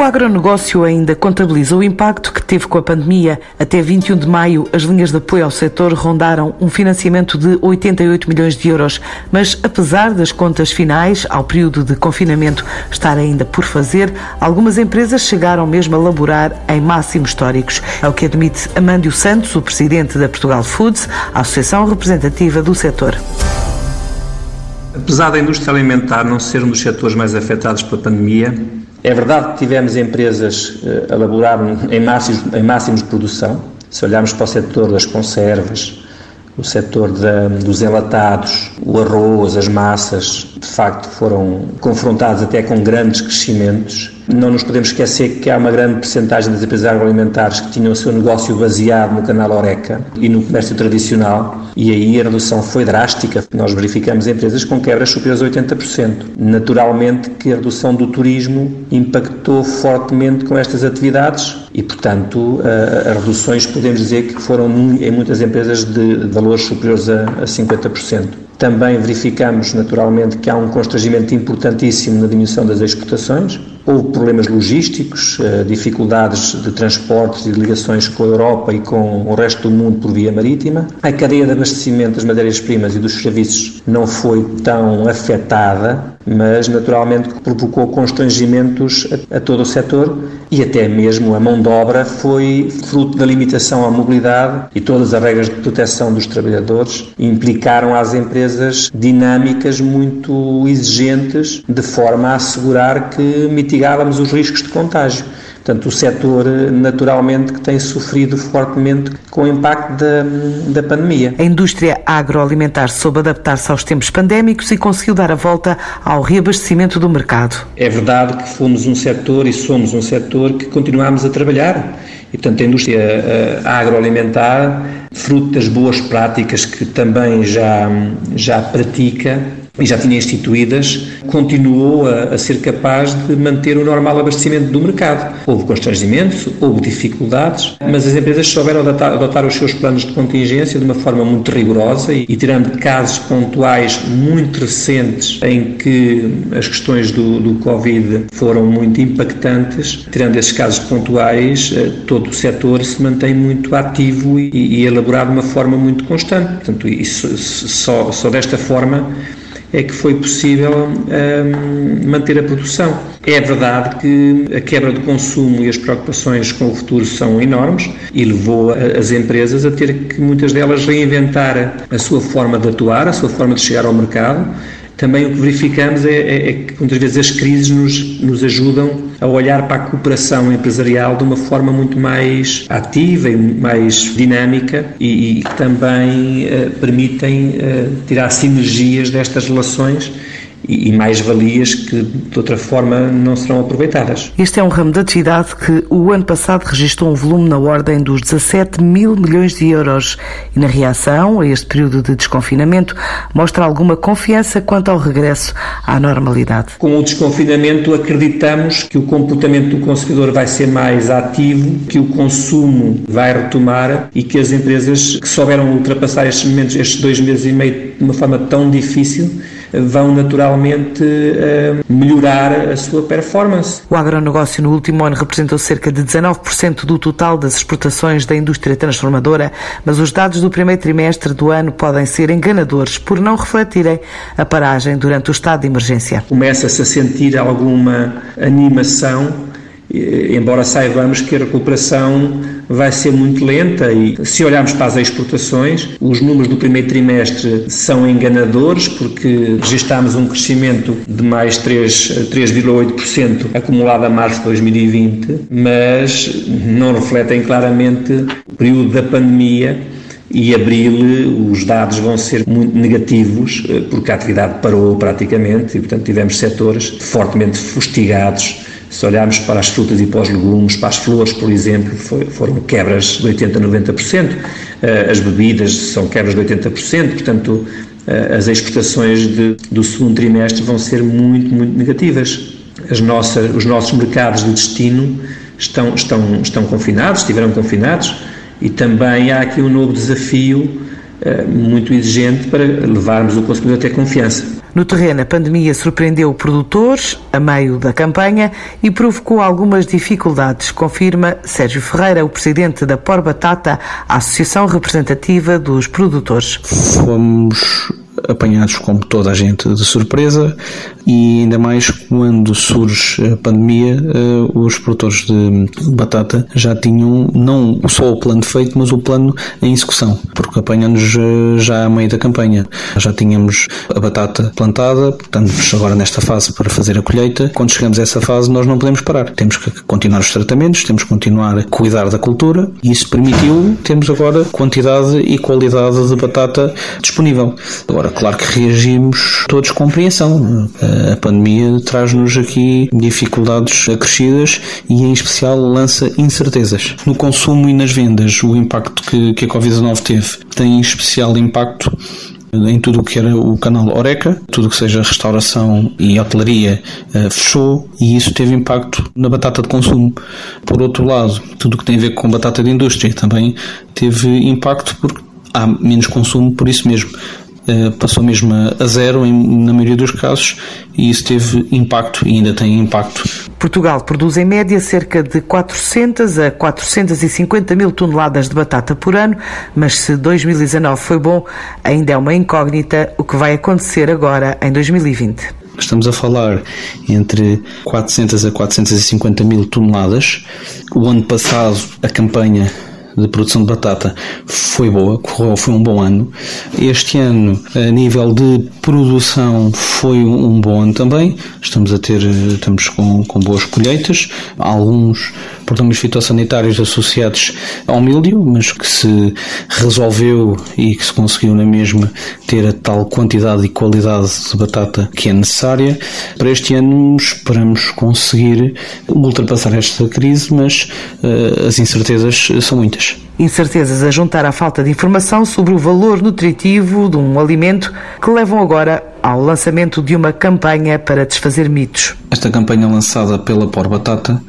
O agronegócio ainda contabiliza o impacto que teve com a pandemia. Até 21 de maio, as linhas de apoio ao setor rondaram um financiamento de 88 milhões de euros. Mas, apesar das contas finais, ao período de confinamento estar ainda por fazer, algumas empresas chegaram mesmo a laborar em máximos históricos. É o que admite Amândio Santos, o presidente da Portugal Foods, a associação representativa do setor. Apesar da indústria alimentar não ser um dos setores mais afetados pela pandemia, é verdade que tivemos empresas eh, a laborar em máximos, em máximos de produção. Se olharmos para o setor das conservas, o setor da, dos enlatados, o arroz, as massas, de facto foram confrontados até com grandes crescimentos não nos podemos esquecer que há uma grande percentagem das empresas agroalimentares que tinham o seu negócio baseado no canal Oreca e no comércio tradicional, e aí a redução foi drástica. Nós verificamos empresas com quebras superiores a 80%. Naturalmente que a redução do turismo impactou fortemente com estas atividades e, portanto, as reduções podemos dizer que foram em muitas empresas de valores superiores a 50%. Também verificamos, naturalmente, que há um constrangimento importantíssimo na diminuição das exportações. Houve problemas logísticos, eh, dificuldades de transportes e de ligações com a Europa e com o resto do mundo por via marítima. A cadeia de abastecimento das matérias-primas e dos serviços não foi tão afetada, mas naturalmente provocou constrangimentos a, a todo o setor e até mesmo a mão de obra foi fruto da limitação à mobilidade e todas as regras de proteção dos trabalhadores implicaram às empresas dinâmicas muito exigentes de forma a assegurar que mitigávamos os riscos de contágio. Portanto, o setor, naturalmente, que tem sofrido fortemente com o impacto da, da pandemia. A indústria agroalimentar soube adaptar-se aos tempos pandémicos e conseguiu dar a volta ao reabastecimento do mercado. É verdade que fomos um setor e somos um setor que continuamos a trabalhar. E, portanto, a indústria eh, agroalimentar, fruto das boas práticas que também já, já pratica, e já tinha instituídas, continuou a, a, ser capaz de manter o normal abastecimento do mercado. Houve constrangimentos, houve dificuldades, mas as empresas souberam adotar, adotar os seus planos de contingência de uma forma muito rigorosa e, e, tirando casos pontuais muito recentes em que as questões do, do Covid foram muito impactantes, tirando esses casos pontuais, eh, todo o setor se mantém muito ativo e, e elaborado de uma forma muito constante. Portanto, isso, só, só desta forma é que foi possível um, manter a produção. É verdade que a quebra do consumo e as preocupações com o futuro são enormes e levou as empresas a ter que muitas delas reinventar a sua forma de atuar, a sua forma de chegar ao mercado também o que verificamos é, é, é, que muitas vezes as crises nos, nos ajudam a olhar para a cooperação empresarial de uma forma muito mais ativa e mais dinâmica e, e também uh, permitem uh, tirar sinergias destas relações e, mais-valias que de outra forma não serão aproveitadas. Este é um ramo de atividade que o ano passado registrou um volume na ordem dos 17 mil milhões de euros e na reação a este período de desconfinamento mostra alguma confiança quanto ao regresso à normalidade. Com o desconfinamento acreditamos que o comportamento do consumidor vai ser mais ativo, que o consumo vai retomar e que as empresas que souberam ultrapassar estes momentos, estes dois meses e meio de uma forma tão difícil, vão naturalmente eh, melhorar a sua performance. O agronegócio no último ano representou cerca de 19% do total das exportações da indústria transformadora, mas os dados do primeiro trimestre do ano podem ser enganadores por não refletirem a paragem durante o estado de emergência. Começa-se a sentir alguma animação embora saibamos que a recuperação vai ser muito lenta e se olharmos para as exportações, os números do primeiro trimestre são enganadores porque registámos um crescimento de mais 3,8% acumulado a março de 2020, mas não refletem claramente o período da pandemia e abril os dados vão ser muito negativos eh, porque a atividade parou praticamente e portanto tivemos setores fortemente fustigados se olharmos para as frutas e para os legumes, para as flores, por exemplo, foi, foram quebras de 80% a 90%, uh, as bebidas são quebras de 80%, portanto, uh, as exportações de, do segundo trimestre vão ser muito, muito negativas. As nossas, os nossos mercados de destino estão, estão, estão confinados, estiveram confinados, e também há aqui um novo desafio uh, muito exigente para levarmos o consumidor a ter confiança. No terreno, a pandemia surpreendeu produtores a meio da campanha e provocou algumas dificuldades, confirma Sérgio Ferreira, o presidente da Por Batata, a associação representativa dos produtores. Fomos apanhados como toda a gente de surpresa e ainda mais quando surge a pandemia, eh, os produtores de batata já tinham não só o plano feito, mas o plano em execução, porque apanham-nos eh, já a meio da campanha. Já tínhamos a batata plantada, portanto, agora nesta fase para fazer a colheita. Quando chegamos a essa fase, nós não podemos parar. Temos que continuar os tratamentos, temos que continuar a cuidar da cultura e isso permitiu termos agora quantidade e qualidade de batata disponível. Agora, claro que reagimos todos com compreensão. A pandemia traz-nos aqui dificuldades acrescidas e, em especial, lança incertezas. No consumo e nas vendas, o impacto que, que a Covid-19 teve tem especial impacto em tudo o que era o canal Oreca, tudo o que seja restauração e hotelaria eh, fechou e isso teve impacto na batata de consumo. Por outro lado, tudo o que tem a ver com batata de indústria também teve impacto porque há menos consumo por isso mesmo. Eh, passou mesmo a zero em, na maioria dos casos e isso teve impacto e ainda tem impacto. Portugal produz em média cerca de 400 a 450 mil toneladas de batata por ano, mas se 2019 foi bom, ainda é uma incógnita o que vai acontecer agora em 2020. Estamos a falar entre 400 a 450 mil toneladas. O ano passado, a campanha de produção de batata foi boa, correu, foi um bom ano. Este ano, a nível de produção, foi um bom ano também. Estamos a ter, estamos com, com boas colheitas, alguns problemas fitossanitários associados ao mildio, mas que se resolveu e que se conseguiu na mesma ter a tal quantidade e qualidade de batata que é necessária. Para este ano esperamos conseguir ultrapassar esta crise, mas uh, as incertezas são muitas. Incertezas. A juntar à falta de informação sobre o valor nutritivo de um alimento que levam agora ao lançamento de uma campanha para desfazer mitos. Esta campanha lançada pela Por Batata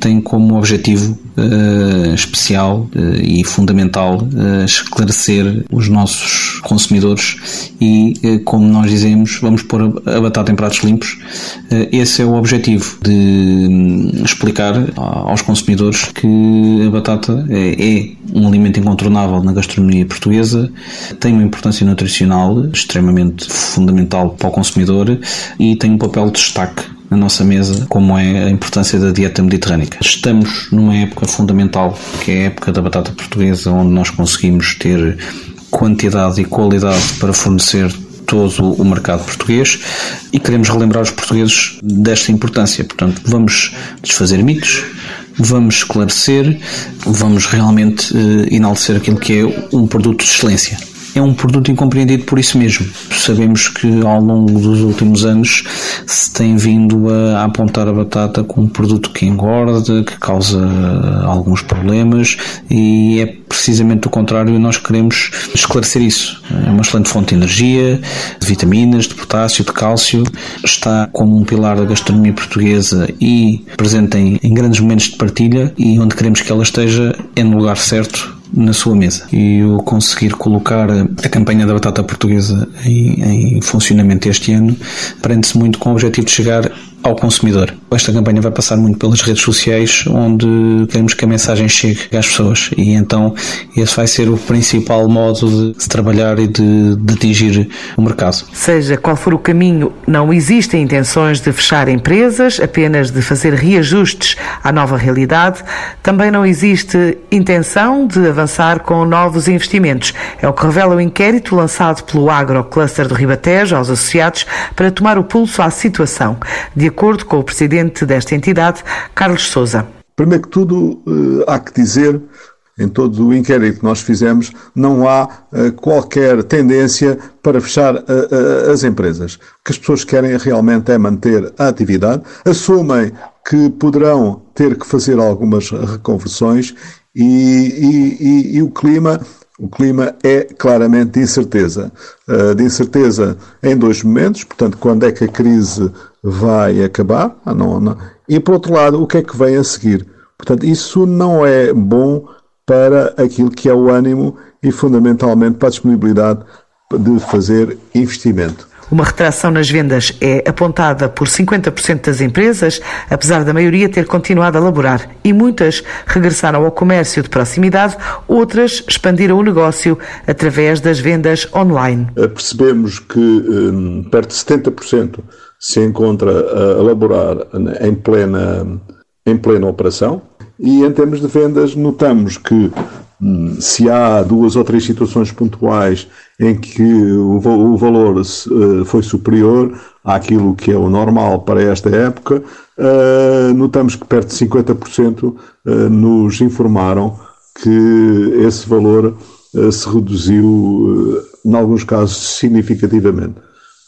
tem como objetivo uh, especial uh, e fundamental uh, esclarecer os nossos consumidores e, como nós dizemos, vamos pôr a, a batata em pratos limpos. esse é o objetivo de um, explicar aos consumidores que a batata é, é um alimento incontornável na gastronomia portuguesa, tem uma importância nutricional extremamente fundamental para o consumidor e tem um papel de destaque na nossa mesa, como é a importância da dieta mediterrânica. Estamos numa época fundamental, que é a época da batata portuguesa, onde nós conseguimos ter quantidade e qualidade para fornecer todo o mercado português e queremos relembrar os portugueses desta importância. Portanto, vamos desfazer mitos, vamos esclarecer, vamos realmente uh, enaltecer aquilo que é um produto de excelência é um produto incompreendido por isso mesmo. Sabemos que ao longo dos últimos anos se tem vindo a apontar a batata como um produto que engorda, que causa alguns problemas e é precisamente o contrário nós queremos esclarecer isso. É uma excelente fonte de energia, de vitaminas, de potássio, de cálcio, está como um pilar da gastronomia portuguesa e presente em, em grandes momentos de partilha e onde queremos que ela esteja é no lugar certo na sua mesa. E o conseguir colocar a campanha da batata portuguesa em, em funcionamento este ano prende-se muito com o objetivo de chegar ao consumidor. Esta campanha vai passar muito pelas redes sociais, onde queremos que a mensagem chegue às pessoas e então esse vai ser o principal modo de se trabalhar e de, de atingir o mercado. Seja qual for o caminho, não existem intenções de fechar empresas, apenas de fazer reajustes à nova realidade. Também não existe intenção de avançar com novos investimentos. É o que revela o inquérito lançado pelo Agrocluster do Ribatejo aos associados para tomar o pulso à situação. De acordo com o presidente desta entidade, Carlos Souza. Primeiro que tudo, eh, há que dizer em todo o inquérito que nós fizemos, não há uh, qualquer tendência para fechar uh, as empresas. O que as pessoas querem realmente é manter a atividade, assumem que poderão ter que fazer algumas reconversões e, e, e, e o clima o clima é claramente de incerteza. De incerteza em dois momentos, portanto, quando é que a crise vai acabar, não, não. e por outro lado, o que é que vem a seguir. Portanto, isso não é bom para aquilo que é o ânimo e fundamentalmente para a disponibilidade de fazer investimento. Uma retração nas vendas é apontada por 50% das empresas, apesar da maioria ter continuado a laborar e muitas regressaram ao comércio de proximidade, outras expandiram o negócio através das vendas online. Percebemos que um, perto de 70% se encontra a laborar em plena, em plena operação e em termos de vendas notamos que hum, se há duas ou três situações pontuais em que o, o valor uh, foi superior àquilo que é o normal para esta época, uh, notamos que perto de 50% uh, nos informaram que esse valor se reduziu, em alguns casos, significativamente.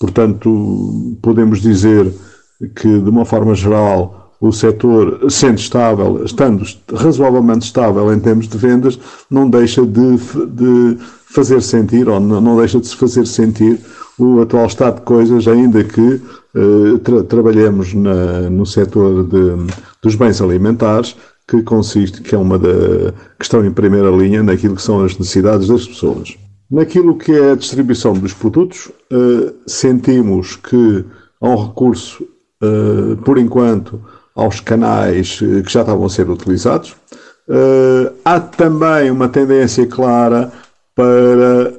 Portanto, podemos dizer que, de uma forma geral, o setor, sendo estável, estando razoavelmente estável em termos de vendas, não deixa de, de fazer sentir, ou não deixa de se fazer sentir, o atual estado de coisas, ainda que eh, tra trabalhemos na, no setor de, dos bens alimentares, que consiste, que é uma da questão em primeira linha naquilo que são as necessidades das pessoas. Naquilo que é a distribuição dos produtos, uh, sentimos que há um recurso, uh, por enquanto, aos canais eh, que já estavam a ser utilizados. Há também uma tendência clara para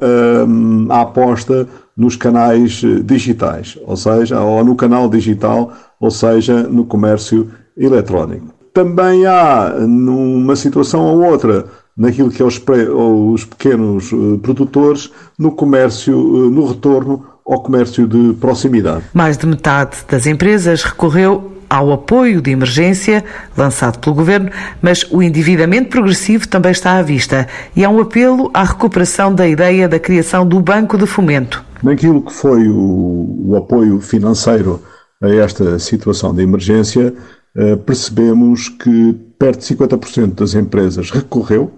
a aposta nos canais digitais, ou seja, ou no canal digital, ou seja, no comércio eletrónico. Também há, numa situação ou outra, naquilo que é os, os pequenos uh, produtores no comércio, uh, no retorno ao comércio de proximidade. Mais de metade das empresas recorreu ao apoio de emergência lançado pelo Governo, mas o endividamento progressivo também está à vista e há um apelo à recuperação da ideia da criação do Banco de Fomento. Naquilo que foi o, o apoio financeiro a esta situação de emergência, eh, percebemos que perto de 50% das empresas recorreu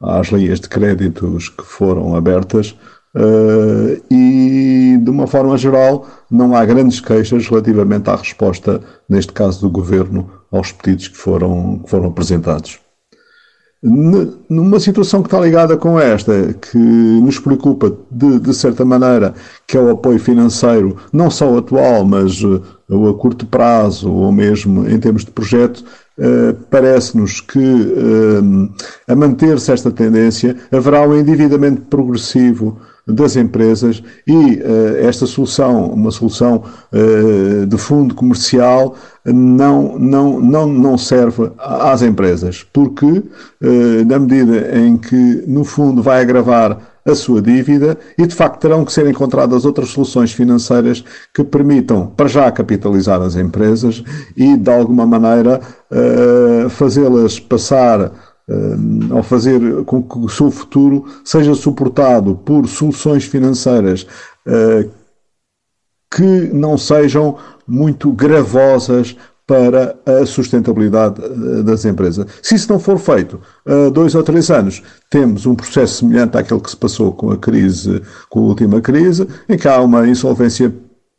às linhas de créditos que foram abertas uh, e, de uma forma geral, não há grandes queixas relativamente à resposta, neste caso do Governo, aos pedidos que foram, que foram apresentados. Numa situação que está ligada com esta, que nos preocupa de, de certa maneira, que é o apoio financeiro, não só atual, mas uh, o a curto prazo, ou mesmo em termos de projeto, Uh, parece-nos que, uh, a manter-se esta tendência, haverá um endividamento progressivo das empresas e uh, esta solução, uma solução de fundo comercial, não, não, não, não serve às empresas, porque, na medida em que, no fundo, vai agravar a sua dívida e, de facto, terão que ser encontradas outras soluções financeiras que permitam, para já, capitalizar as empresas e, de alguma maneira, uh, fazê-las passar uh, ou fazer com que o seu futuro seja suportado por soluções financeiras uh, que não sejam muito gravosas para a sustentabilidade eh, das empresas. Se isso não for feito há dois ou três anos, temos um processo semelhante àquele que se passou com a crise, com a última crise, em que há uma insolvência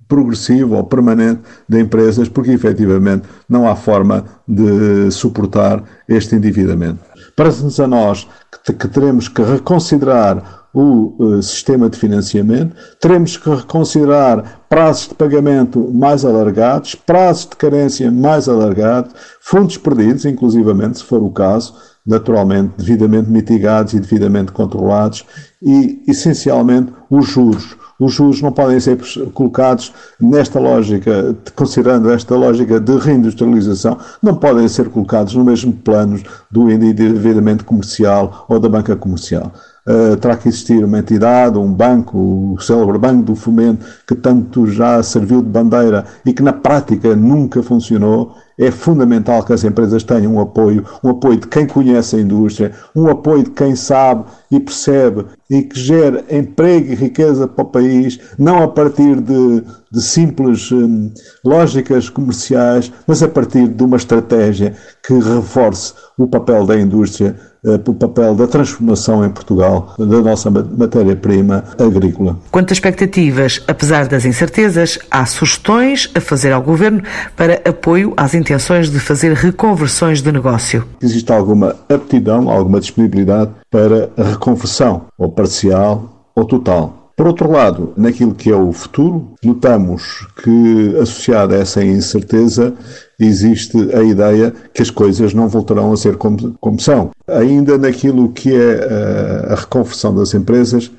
progressiva ou permanente de empresas, porque efetivamente não há forma de suportar este endividamento. Parece-nos a nós que, teremos que reconsiderar o uh, sistema de financiamento, teremos que reconsiderar prazos de pagamento mais alargados, prazos de carência mais alargados, fundos perdidos, inclusivamente, se for o caso, naturalmente devidamente mitigados e devidamente controlados, e, essencialmente, os juros. Os juros não podem ser colocados nesta lógica, considerando esta lógica de reindustrialização, não podem ser colocados no mesmo plano do endividamento comercial ou da banca comercial. Uh, terá que existir uma entidade, um banco, o célebre Banco do Fomento, que tanto já serviu de bandeira e que na prática nunca funcionou. É fundamental que as empresas tenham um apoio, um apoio de quem conhece a indústria, um apoio de quem sabe e percebe e que gere emprego e riqueza para o país, não a partir de, de simples hum, lógicas comerciais, mas a partir de uma estratégia que reforce o papel da indústria eh, o papel da transformação em Portugal da nossa matéria-prima agrícola. Quanto a expectativas, apesar das incertezas, há sugestões a fazer ao Governo para apoio às intenções de fazer reconversões de negócio. Existe alguma aptidão, alguma disponibilidade para a reconversão, ou parcial ou total. Por outro lado, naquilo que é o futuro, notamos que, associada a essa incerteza, existe a ideia que as coisas não voltarão a ser como, como são. Ainda naquilo que é a, eh, a reconversão das empresas,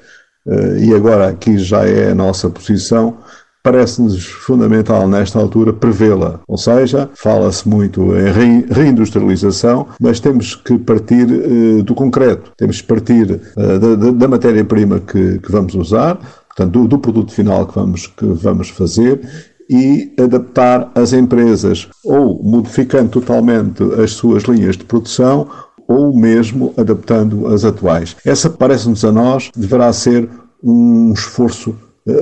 eh, e agora aqui já é a nossa posição, parece-nos fundamental nesta altura prevê-la. Ou seja, fala-se muito em reindustrialização, mas temos que partir uh, do concreto, temos que partir uh, da, da matéria-prima que, que, vamos usar, portanto, do, do, produto final que vamos, que vamos fazer e adaptar as empresas ou modificando totalmente as suas linhas de produção ou mesmo adaptando as atuais. Essa, parece-nos a nós, deverá ser um esforço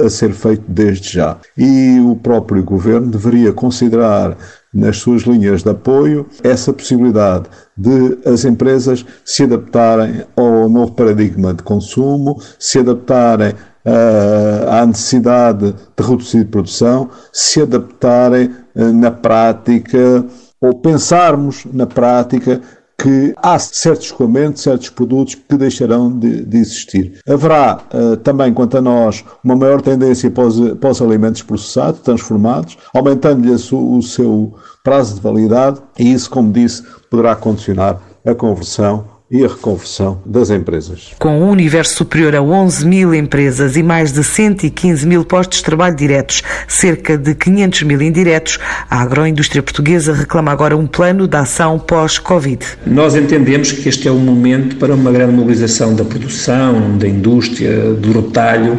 a ser feito desde já. E o próprio governo deveria considerar nas suas linhas de apoio essa possibilidade de as empresas se adaptarem ao novo paradigma de consumo, se adaptarem uh, à necessidade de reduzir produção, se adaptarem uh, na prática ou pensarmos na prática que há certos escoamentos, certos produtos que deixarão de, de existir. Haverá uh, também, quanto a nós, uma maior tendência para os, para os alimentos processados, transformados, aumentando-lhes o, o seu prazo de validade e isso, como disse, poderá condicionar a conversão e a reconversão das empresas. Com um universo superior a 11 mil empresas e mais de 115 mil postos de trabalho diretos, cerca de 500 mil indiretos, a agroindústria portuguesa reclama agora um plano de ação pós-Covid. Nós entendemos que este é o momento para uma grande mobilização da produção, da indústria, do retalho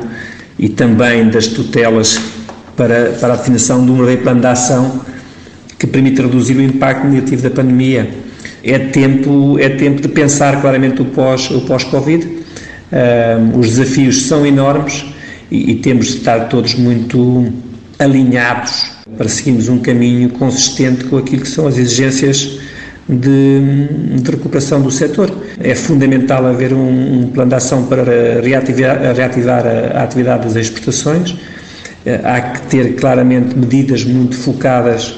e também das tutelas para, para a definição de um verdadeiro plano de ação que permita reduzir o impacto negativo da pandemia é tempo, é tempo de pensar claramente o pós-Covid. O pós os desafios são enormes e, e temos de estar todos muito alinhados para seguirmos um caminho consistente com aquilo que são as exigências de, de recuperação do setor. É fundamental haver um, um plano de ação para reativar, reativar a, a atividade das exportações. Eh, há que ter claramente medidas muito focadas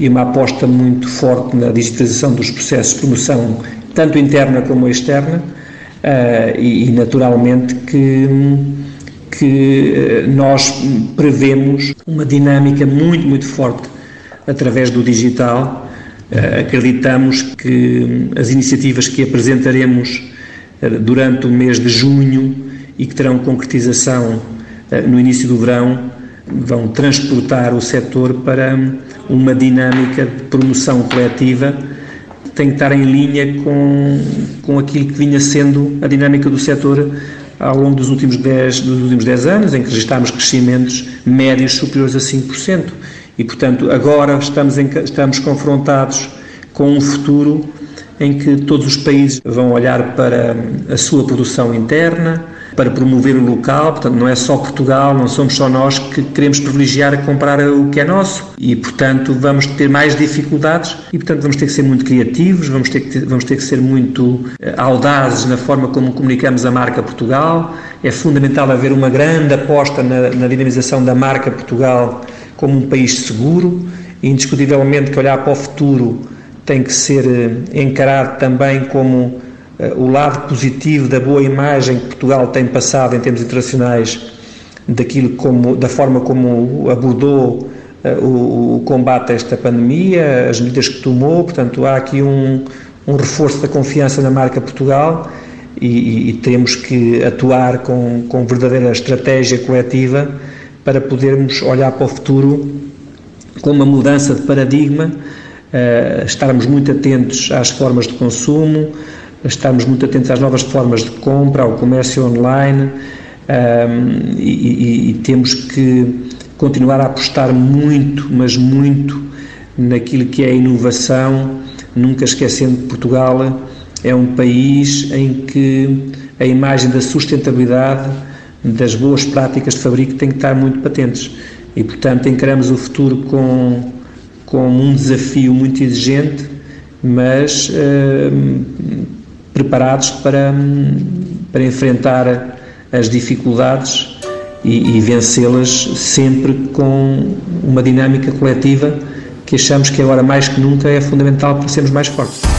e uma aposta muito forte na digitalização dos processos de promoção, tanto interna como externa, uh, e, e, naturalmente que, que eh, nós prevemos uma dinâmica muito, muito forte através do digital. Uh, acreditamos que as iniciativas que apresentaremos durante o mês de junho e que terão concretização no início do verão vão transportar o setor para uma dinâmica de promoção coletiva que tem que estar em linha com, com aquilo que vinha sendo a dinâmica do setor ao longo dos últimos 10, dos últimos 10 anos, em que registámos crescimentos médios superiores a 5%. E, portanto, agora estamos, em, estamos confrontados com um futuro em que todos os países vão olhar para a sua produção interna, para promover o local, portanto não é só Portugal, não somos só nós que queremos privilegiar comprar o que é nosso. E portanto vamos ter mais dificuldades e portanto vamos ter que ser muito criativos, vamos ter que, vamos ter que ser muito eh, audazes na forma como comunicamos a marca Portugal, é fundamental haver uma grande aposta na, na dinamização da marca Portugal como um país seguro, e indiscutivelmente que olhar para o futuro tem que ser eh, encarado também como o lado positivo da boa imagem que Portugal tem passado em termos internacionais, daquilo como, da forma como abordou uh, o, o, combate a esta pandemia, as medidas que tomou, portanto há aqui um, um reforço da confiança na marca Portugal e, e, e temos que atuar com, com verdadeira estratégia coletiva para podermos olhar para o futuro com uma mudança de paradigma, uh, estarmos muito atentos às formas de consumo, estarmos muito atentos às novas formas de compra, ao comércio online um, e, e, e, temos que continuar a apostar muito, mas muito naquilo que é a inovação, nunca esquecendo que Portugal é um país em que a imagem da sustentabilidade, das boas práticas de fabrico tem que estar muito patentes. E, portanto, encaramos o futuro com, com um desafio muito exigente, mas preparados para, para enfrentar as dificuldades e, e vencê-las sempre com uma dinâmica coletiva que achamos que agora mais que nunca é fundamental para sermos mais fortes.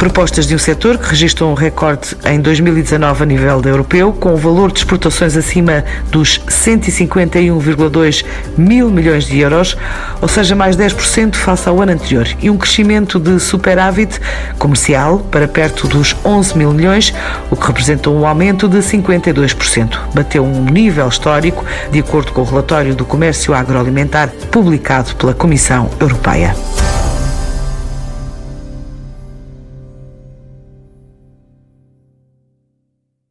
Propostas de um setor que registrou um recorde em 2019 a nível europeu, com o valor de exportações acima dos 151,2 mil milhões de euros, ou seja, mais 10% face ao ano anterior, e um crescimento de superávit comercial para perto dos 11 mil milhões, o que representa um aumento de 52%. Bateu um nível histórico, de acordo com o relatório do comércio agroalimentar publicado pela Comissão Europeia.